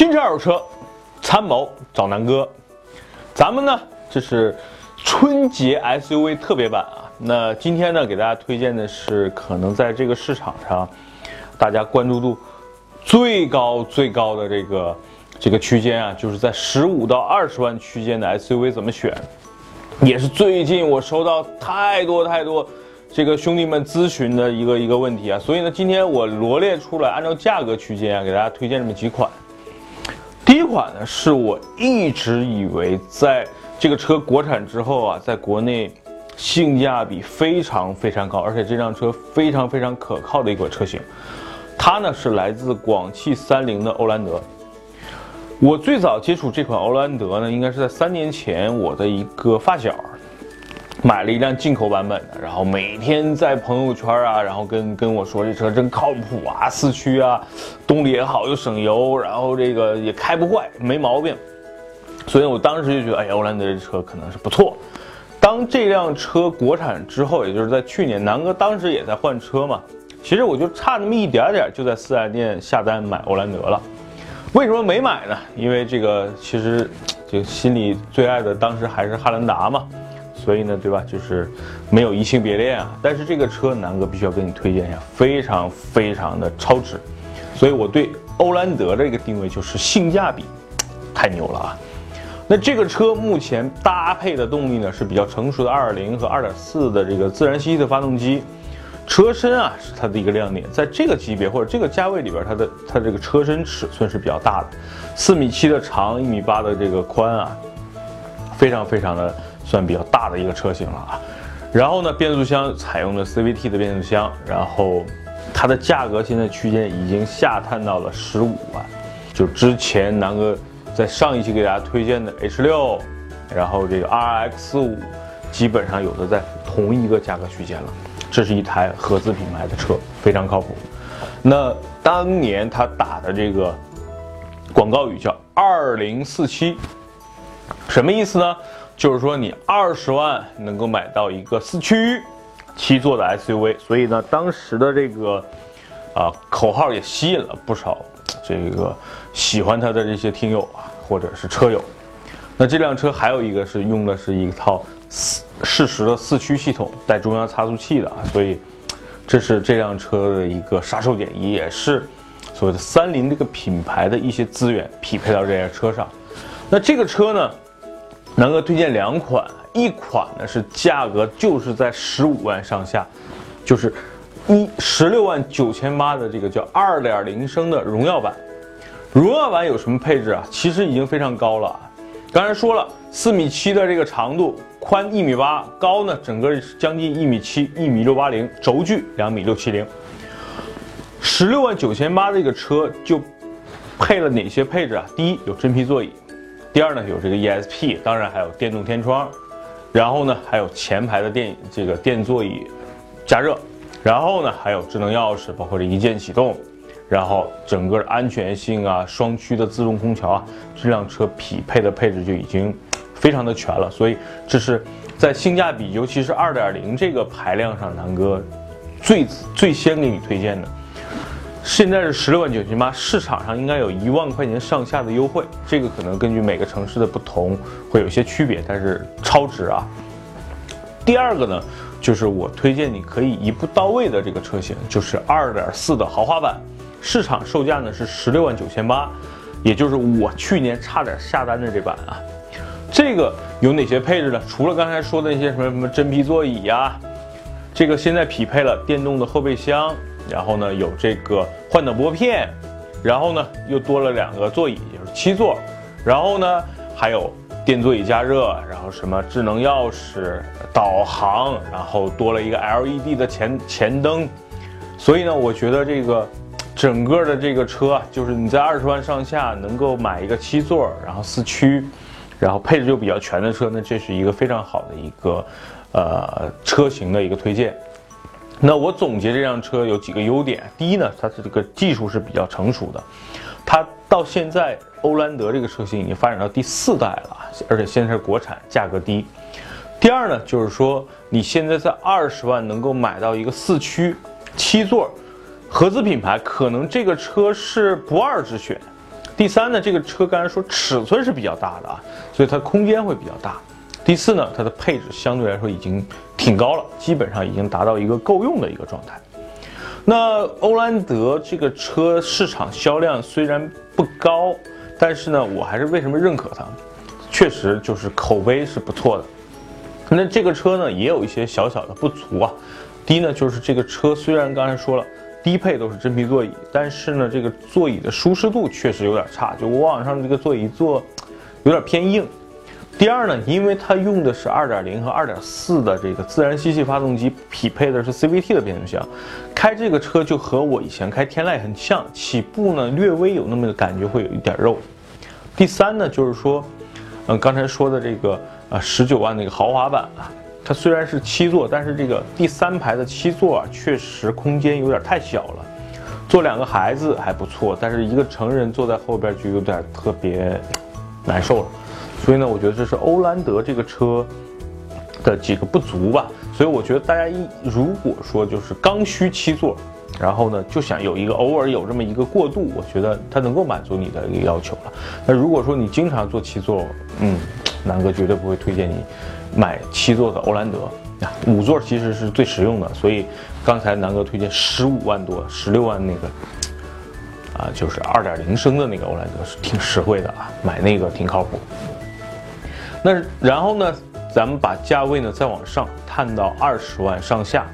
新车二手车，参谋找南哥。咱们呢，这是春节 SUV 特别版啊。那今天呢，给大家推荐的是可能在这个市场上，大家关注度最高最高的这个这个区间啊，就是在十五到二十万区间的 SUV 怎么选，也是最近我收到太多太多这个兄弟们咨询的一个一个问题啊。所以呢，今天我罗列出来，按照价格区间啊，给大家推荐这么几款。这款呢，是我一直以为在这个车国产之后啊，在国内性价比非常非常高，而且这辆车非常非常可靠的一款车型。它呢是来自广汽三菱的欧蓝德。我最早接触这款欧蓝德呢，应该是在三年前，我的一个发小。买了一辆进口版本的，然后每天在朋友圈啊，然后跟跟我说这车真靠谱啊，四驱啊，动力也好又省油，然后这个也开不坏，没毛病。所以我当时就觉得，哎呀，欧蓝德这车可能是不错。当这辆车国产之后，也就是在去年，南哥当时也在换车嘛，其实我就差那么一点点，就在四 S 店下单买欧蓝德了。为什么没买呢？因为这个其实就心里最爱的当时还是汉兰达嘛。所以呢，对吧？就是没有移情别恋啊。但是这个车，南哥必须要跟你推荐一下，非常非常的超值。所以我对欧蓝德这个定位就是性价比太牛了啊。那这个车目前搭配的动力呢是比较成熟的2.0和2.4的这个自然吸气的发动机，车身啊是它的一个亮点。在这个级别或者这个价位里边，它的它这个车身尺寸是比较大的，四米七的长，一米八的这个宽啊，非常非常的。算比较大的一个车型了啊，然后呢，变速箱采用的 CVT 的变速箱，然后它的价格现在区间已经下探到了十五万，就之前南哥在上一期给大家推荐的 H 六，然后这个 RX 五，基本上有的在同一个价格区间了。这是一台合资品牌的车，非常靠谱。那当年他打的这个广告语叫二零四七，什么意思呢？就是说，你二十万能够买到一个四驱七座的 SUV，所以呢，当时的这个啊口号也吸引了不少这个喜欢它的这些听友啊，或者是车友。那这辆车还有一个是用的是一套四适时的四驱系统，带中央差速器的啊，所以这是这辆车的一个杀手锏，也是所谓的三菱这个品牌的一些资源匹配到这辆车上。那这个车呢？南哥推荐两款，一款呢是价格就是在十五万上下，就是一十六万九千八的这个叫二点零升的荣耀版。荣耀版有什么配置啊？其实已经非常高了啊。刚才说了，四米七的这个长度，宽一米八，高呢整个将近一米七，一米六八零，轴距两米六七零。十六万九千八这个车就配了哪些配置啊？第一有真皮座椅。第二呢，有这个 ESP，当然还有电动天窗，然后呢，还有前排的电这个电座椅加热，然后呢，还有智能钥匙，包括这一键启动，然后整个安全性啊，双区的自动空调啊，这辆车匹配的配置就已经非常的全了，所以这是在性价比，尤其是二点零这个排量上，南哥最最先给你推荐的。现在是十六万九千八，市场上应该有一万块钱上下的优惠，这个可能根据每个城市的不同会有些区别，但是超值啊。第二个呢，就是我推荐你可以一步到位的这个车型，就是二点四的豪华版，市场售价呢是十六万九千八，也就是我去年差点下单的这版啊。这个有哪些配置呢？除了刚才说的那些什么什么真皮座椅呀，这个现在匹配了电动的后备箱。然后呢，有这个换挡拨片，然后呢，又多了两个座椅，就是七座，然后呢，还有电座椅加热，然后什么智能钥匙、导航，然后多了一个 LED 的前前灯，所以呢，我觉得这个整个的这个车，就是你在二十万上下能够买一个七座，然后四驱，然后配置又比较全的车，那这是一个非常好的一个呃车型的一个推荐。那我总结这辆车有几个优点。第一呢，它的这个技术是比较成熟的，它到现在欧蓝德这个车型已经发展到第四代了，而且现在是国产，价格低。第二呢，就是说你现在在二十万能够买到一个四驱七座合资品牌，可能这个车是不二之选。第三呢，这个车刚才说尺寸是比较大的啊，所以它空间会比较大。第四呢，它的配置相对来说已经挺高了，基本上已经达到一个够用的一个状态。那欧蓝德这个车市场销量虽然不高，但是呢，我还是为什么认可它？确实就是口碑是不错的。那这个车呢，也有一些小小的不足啊。第一呢，就是这个车虽然刚才说了低配都是真皮座椅，但是呢，这个座椅的舒适度确实有点差，就我往上这个座椅坐有点偏硬。第二呢，因为它用的是2.0和2.4的这个自然吸气发动机，匹配的是 CVT 的变速箱，开这个车就和我以前开天籁很像，起步呢略微有那么个感觉，会有一点肉。第三呢，就是说，嗯，刚才说的这个啊十九万那个豪华版啊，它虽然是七座，但是这个第三排的七座啊，确实空间有点太小了，坐两个孩子还不错，但是一个成人坐在后边就有点特别难受了。所以呢，我觉得这是欧蓝德这个车的几个不足吧。所以我觉得大家一如果说就是刚需七座，然后呢就想有一个偶尔有这么一个过渡，我觉得它能够满足你的一个要求了。那如果说你经常坐七座，嗯，南哥绝对不会推荐你买七座的欧蓝德。五座其实是最实用的，所以刚才南哥推荐十五万多、十六万那个啊，就是二点零升的那个欧蓝德是挺实惠的啊，买那个挺靠谱。那然后呢，咱们把价位呢再往上探到二十万上下。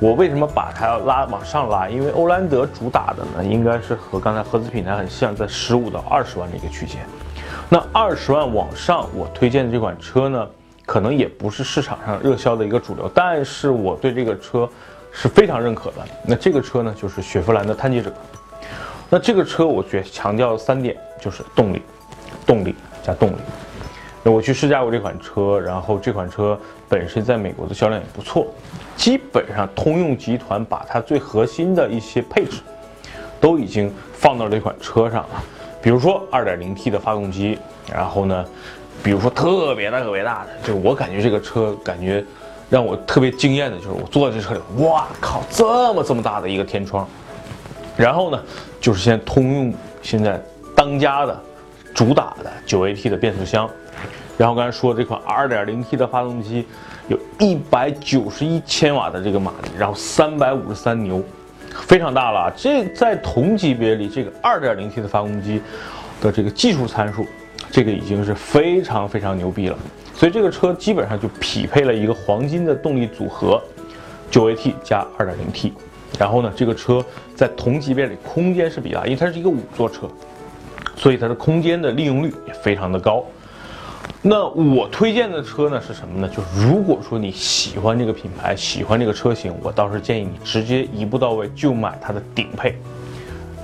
我为什么把它要拉往上拉？因为欧蓝德主打的呢，应该是和刚才合资品牌很像，在十五到二十万的一个区间。那二十万往上，我推荐的这款车呢，可能也不是市场上热销的一个主流，但是我对这个车是非常认可的。那这个车呢，就是雪佛兰的探界者。那这个车，我觉强调三点，就是动力、动力加动力。我去试驾过这款车，然后这款车本身在美国的销量也不错，基本上通用集团把它最核心的一些配置都已经放到这款车上了，比如说 2.0T 的发动机，然后呢，比如说特别大特别大的，就我感觉这个车感觉让我特别惊艳的就是我坐在这车里，哇靠，这么这么大的一个天窗，然后呢，就是现在通用现在当家的主打的 9AT 的变速箱。然后刚才说这款 2.0T 的发动机，有一百九十一千瓦的这个马力，然后三百五十三牛，非常大了。这在同级别里，这个 2.0T 的发动机的这个技术参数，这个已经是非常非常牛逼了。所以这个车基本上就匹配了一个黄金的动力组合，9AT 加 2.0T。然后呢，这个车在同级别里空间是比较大，因为它是一个五座车，所以它的空间的利用率也非常的高。那我推荐的车呢是什么呢？就是如果说你喜欢这个品牌，喜欢这个车型，我倒是建议你直接一步到位就买它的顶配，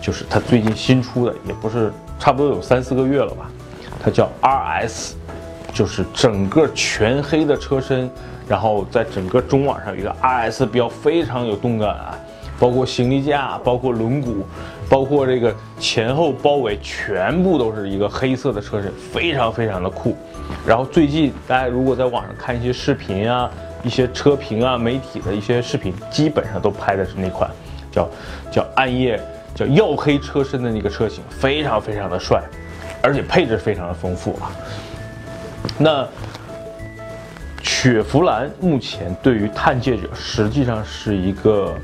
就是它最近新出的，也不是差不多有三四个月了吧，它叫 RS，就是整个全黑的车身，然后在整个中网上有一个 RS 标，非常有动感啊。包括行李架，包括轮毂，包括这个前后包围，全部都是一个黑色的车身，非常非常的酷。然后最近大家如果在网上看一些视频啊，一些车评啊，媒体的一些视频，基本上都拍的是那款叫叫暗夜叫耀黑车身的那个车型，非常非常的帅，而且配置非常的丰富啊。那雪佛兰目前对于探界者实际上是一个。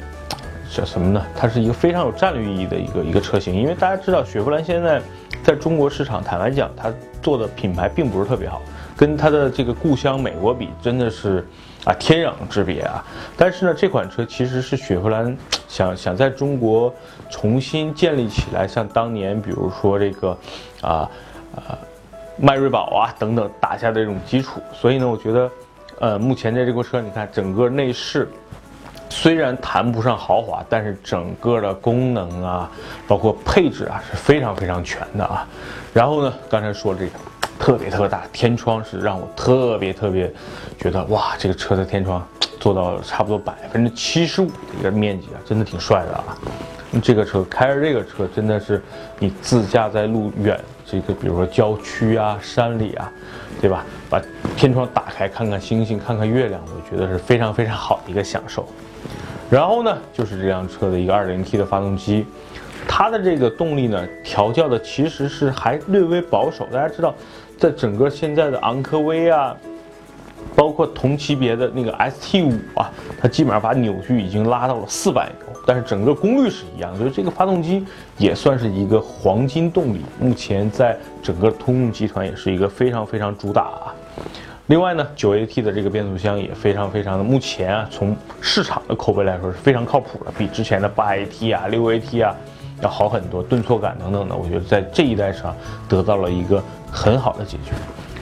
叫什么呢？它是一个非常有战略意义的一个一个车型，因为大家知道雪佛兰现在在中国市场，坦白讲，它做的品牌并不是特别好，跟它的这个故乡美国比，真的是啊天壤之别啊。但是呢，这款车其实是雪佛兰想想在中国重新建立起来，像当年比如说这个啊啊迈锐宝啊等等打下的这种基础。所以呢，我觉得呃目前的这个车，你看整个内饰。虽然谈不上豪华，但是整个的功能啊，包括配置啊，是非常非常全的啊。然后呢，刚才说这个特别特别大天窗，是让我特别特别觉得哇，这个车的天窗做到差不多百分之七十五的一个面积啊，真的挺帅的啊。这个车开着这个车，真的是你自驾在路远，这个比如说郊区啊、山里啊，对吧？把天窗打开，看看星星，看看月亮，我觉得是非常非常好的一个享受。然后呢，就是这辆车的一个 2.0T 的发动机，它的这个动力呢调教的其实是还略微保守。大家知道，在整个现在的昂科威啊。包括同级别的那个 ST 五啊，它基本上把扭矩已经拉到了四百牛，但是整个功率是一样，所以这个发动机也算是一个黄金动力。目前在整个通用集团也是一个非常非常主打啊。另外呢，九 AT 的这个变速箱也非常非常的，目前啊从市场的口碑来说是非常靠谱的，比之前的八 AT 啊、六 AT 啊要好很多，顿挫感等等的，我觉得在这一代上得到了一个很好的解决。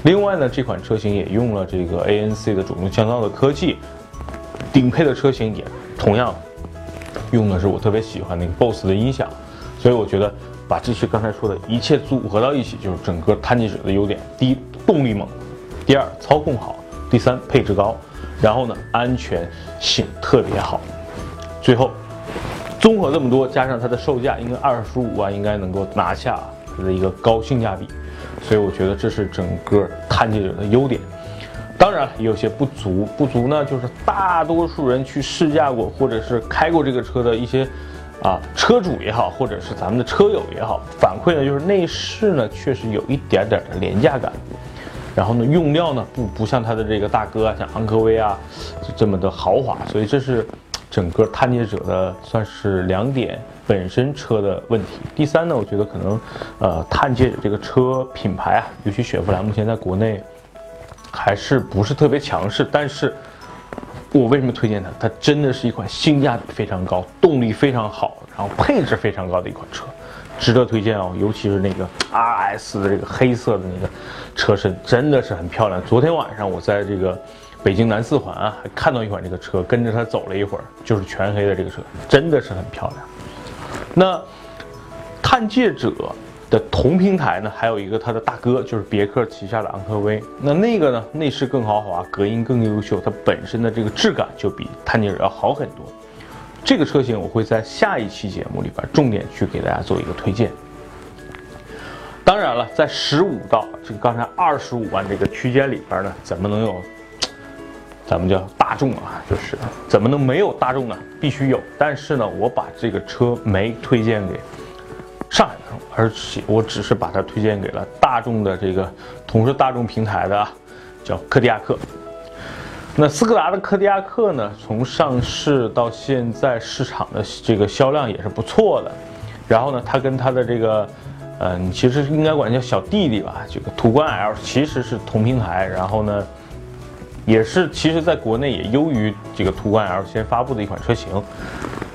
另外呢，这款车型也用了这个 ANC 的主动降噪的科技，顶配的车型也同样用的是我特别喜欢那个 BOSS 的音响，所以我觉得把这些刚才说的一切组合到一起，就是整个探界者的优点：第一，动力猛；第二，操控好；第三，配置高；然后呢，安全性特别好。最后，综合这么多，加上它的售价应该二十五万，应该能够拿下它的一个高性价比。所以我觉得这是整个探界者的优点，当然也有些不足。不足呢，就是大多数人去试驾过或者是开过这个车的一些啊车主也好，或者是咱们的车友也好，反馈呢就是内饰呢确实有一点点的廉价感，然后呢用料呢不不像它的这个大哥啊，像昂科威啊这么的豪华。所以这是整个探界者的算是两点。本身车的问题。第三呢，我觉得可能，呃，探界者这个车品牌啊，尤其雪佛兰，目前在国内还是不是特别强势。但是，我为什么推荐它？它真的是一款性价比非常高、动力非常好、然后配置非常高的一款车，值得推荐哦。尤其是那个 RS 的这个黑色的那个车身，真的是很漂亮。昨天晚上我在这个北京南四环啊，还看到一款这个车，跟着它走了一会儿，就是全黑的这个车，真的是很漂亮。那探界者的同平台呢，还有一个它的大哥，就是别克旗下的昂科威。那那个呢，内饰更豪华，隔音更优秀，它本身的这个质感就比探界者要好很多。这个车型我会在下一期节目里边重点去给大家做一个推荐。当然了，在十五到这个刚才二十五万这个区间里边呢，怎么能有？咱们叫大众啊，就是怎么能没有大众呢？必须有。但是呢，我把这个车没推荐给上海大众，而且我只是把它推荐给了大众的这个同是大众平台的，叫柯迪亚克。那斯柯达的柯迪亚克呢，从上市到现在市场的这个销量也是不错的。然后呢，它跟它的这个，嗯，其实应该管叫小弟弟吧，这个途观 L 其实是同平台。然后呢。也是，其实在国内也优于这个途观 L 先发布的一款车型。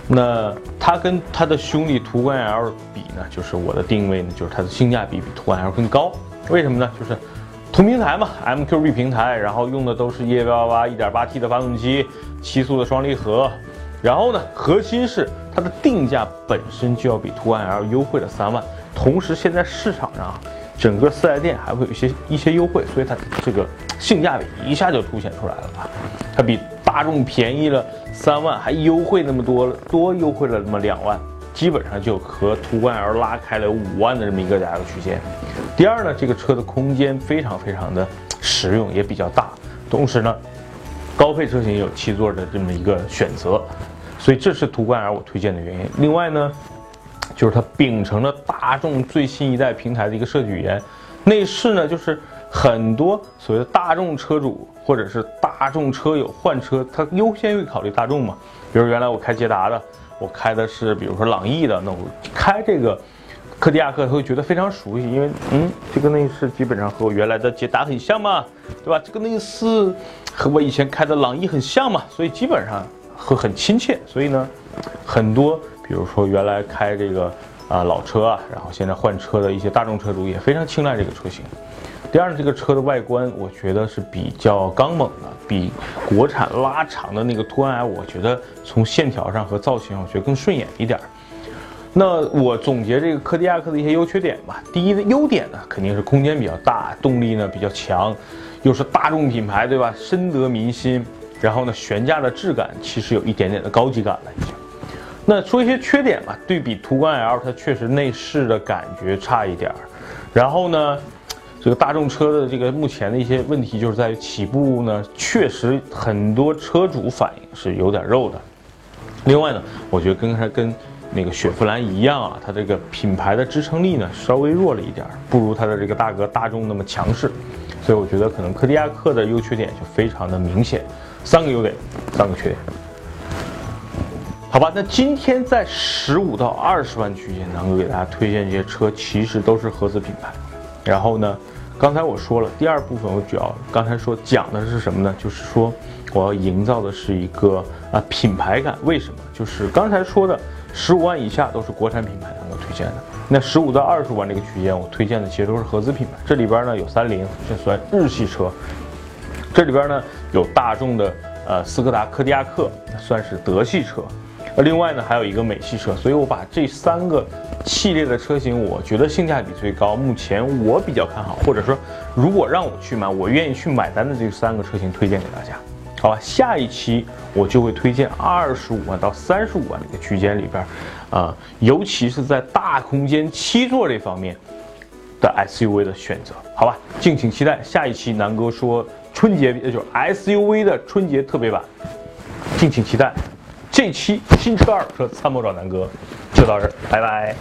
那它跟它的兄弟途观 L 比呢，就是我的定位呢，就是它的性价比比途观 L 更高。为什么呢？就是同平台嘛，MQB 平台，然后用的都是1888 1.8T 的发动机，七速的双离合。然后呢，核心是它的定价本身就要比途观 L 优惠了三万。同时，现在市场上。整个四 S 店还会有一些一些优惠，所以它这个性价比一下就凸显出来了吧？它比大众便宜了三万，还优惠那么多，多优惠了那么两万，基本上就和途观 L 拉开了五万的这么一个价格区间。第二呢，这个车的空间非常非常的实用，也比较大，同时呢，高配车型有七座的这么一个选择，所以这是途观 L 我推荐的原因。另外呢。就是它秉承了大众最新一代平台的一个设计语言，内饰呢就是很多所谓的大众车主或者是大众车友换车，他优先会考虑大众嘛。比如原来我开捷达的，我开的是比如说朗逸的，那我开这个柯迪亚克，他会觉得非常熟悉，因为嗯，这个内饰基本上和我原来的捷达很像嘛，对吧？这个内饰和我以前开的朗逸很像嘛，所以基本上会很亲切。所以呢，很多。比如说，原来开这个啊老车啊，然后现在换车的一些大众车主也非常青睐这个车型。第二，这个车的外观我觉得是比较刚猛的，比国产拉长的那个途观 L，我觉得从线条上和造型上，我觉得更顺眼一点。那我总结这个柯迪亚克的一些优缺点吧。第一的优点呢，肯定是空间比较大，动力呢比较强，又是大众品牌，对吧？深得民心。然后呢，悬架的质感其实有一点点的高级感了，已经。那说一些缺点吧，对比途观 L，它确实内饰的感觉差一点儿。然后呢，这个大众车的这个目前的一些问题，就是在于起步呢，确实很多车主反映是有点肉的。另外呢，我觉得跟它跟那个雪佛兰一样啊，它这个品牌的支撑力呢稍微弱了一点，不如它的这个大哥大众那么强势，所以我觉得可能柯迪亚克的优缺点就非常的明显，三个优点，三个缺点。好吧，那今天在十五到二十万区间，能够给大家推荐这些车，其实都是合资品牌。然后呢，刚才我说了，第二部分我主要刚才说讲的是什么呢？就是说我要营造的是一个啊品牌感。为什么？就是刚才说的十五万以下都是国产品牌，能够推荐的。那十五到二十万这个区间，我推荐的其实都是合资品牌。这里边呢有三菱，这算日系车；这里边呢有大众的呃斯柯达柯迪亚克，算是德系车。那另外呢，还有一个美系车，所以我把这三个系列的车型，我觉得性价比最高，目前我比较看好，或者说如果让我去买，我愿意去买单的这三个车型推荐给大家，好吧？下一期我就会推荐二十五万到三十五万这个区间里边，啊，尤其是在大空间七座这方面的 SUV 的选择，好吧？敬请期待下一期南哥说春节，就是 SUV 的春节特别版，敬请期待。这期新车二车参谋找南哥就到这儿，拜拜。